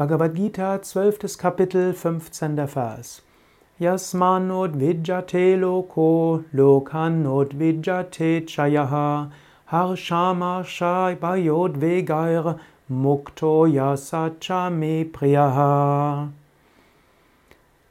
Bhagavad Gita, 12. Kapitel, 15. Vers. Yasmanot vijate loko, lokanot vijate chayaha, harshamarsha bayod vegair, mukto yasacha me priyaha.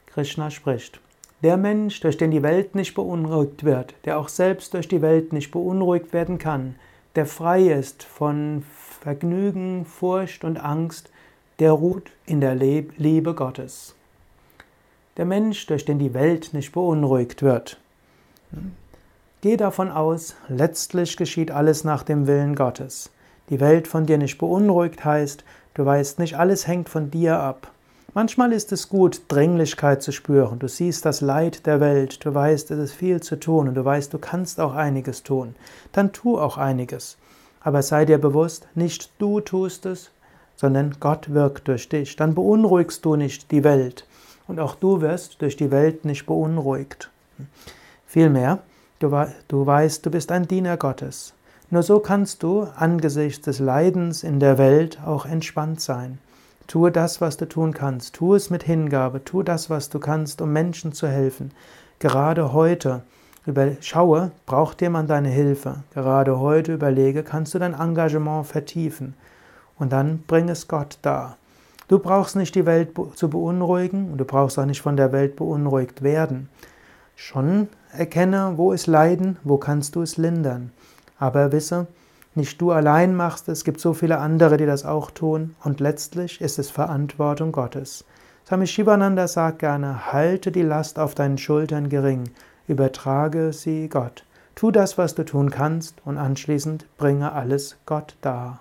Krishna spricht. Der Mensch, durch den die Welt nicht beunruhigt wird, der auch selbst durch die Welt nicht beunruhigt werden kann, der frei ist von Vergnügen, Furcht und Angst, der ruht in der Liebe Gottes. Der Mensch, durch den die Welt nicht beunruhigt wird. Geh davon aus, letztlich geschieht alles nach dem Willen Gottes. Die Welt von dir nicht beunruhigt heißt, du weißt nicht, alles hängt von dir ab. Manchmal ist es gut, Dringlichkeit zu spüren. Du siehst das Leid der Welt, du weißt, es ist viel zu tun und du weißt, du kannst auch einiges tun. Dann tu auch einiges. Aber sei dir bewusst, nicht du tust es, sondern Gott wirkt durch dich. Dann beunruhigst du nicht die Welt und auch du wirst durch die Welt nicht beunruhigt. Vielmehr, du, du weißt, du bist ein Diener Gottes. Nur so kannst du angesichts des Leidens in der Welt auch entspannt sein. Tue das, was du tun kannst. Tue es mit Hingabe. Tue das, was du kannst, um Menschen zu helfen. Gerade heute schaue, braucht jemand deine Hilfe. Gerade heute überlege, kannst du dein Engagement vertiefen und dann bring es Gott dar. Du brauchst nicht die Welt zu beunruhigen und du brauchst auch nicht von der Welt beunruhigt werden. Schon erkenne, wo ist Leiden, wo kannst du es lindern. Aber wisse, nicht du allein machst es, es gibt so viele andere, die das auch tun und letztlich ist es Verantwortung Gottes. Swami Shivananda sagt gerne, halte die Last auf deinen Schultern gering, übertrage sie Gott. Tu das, was du tun kannst und anschließend bringe alles Gott dar.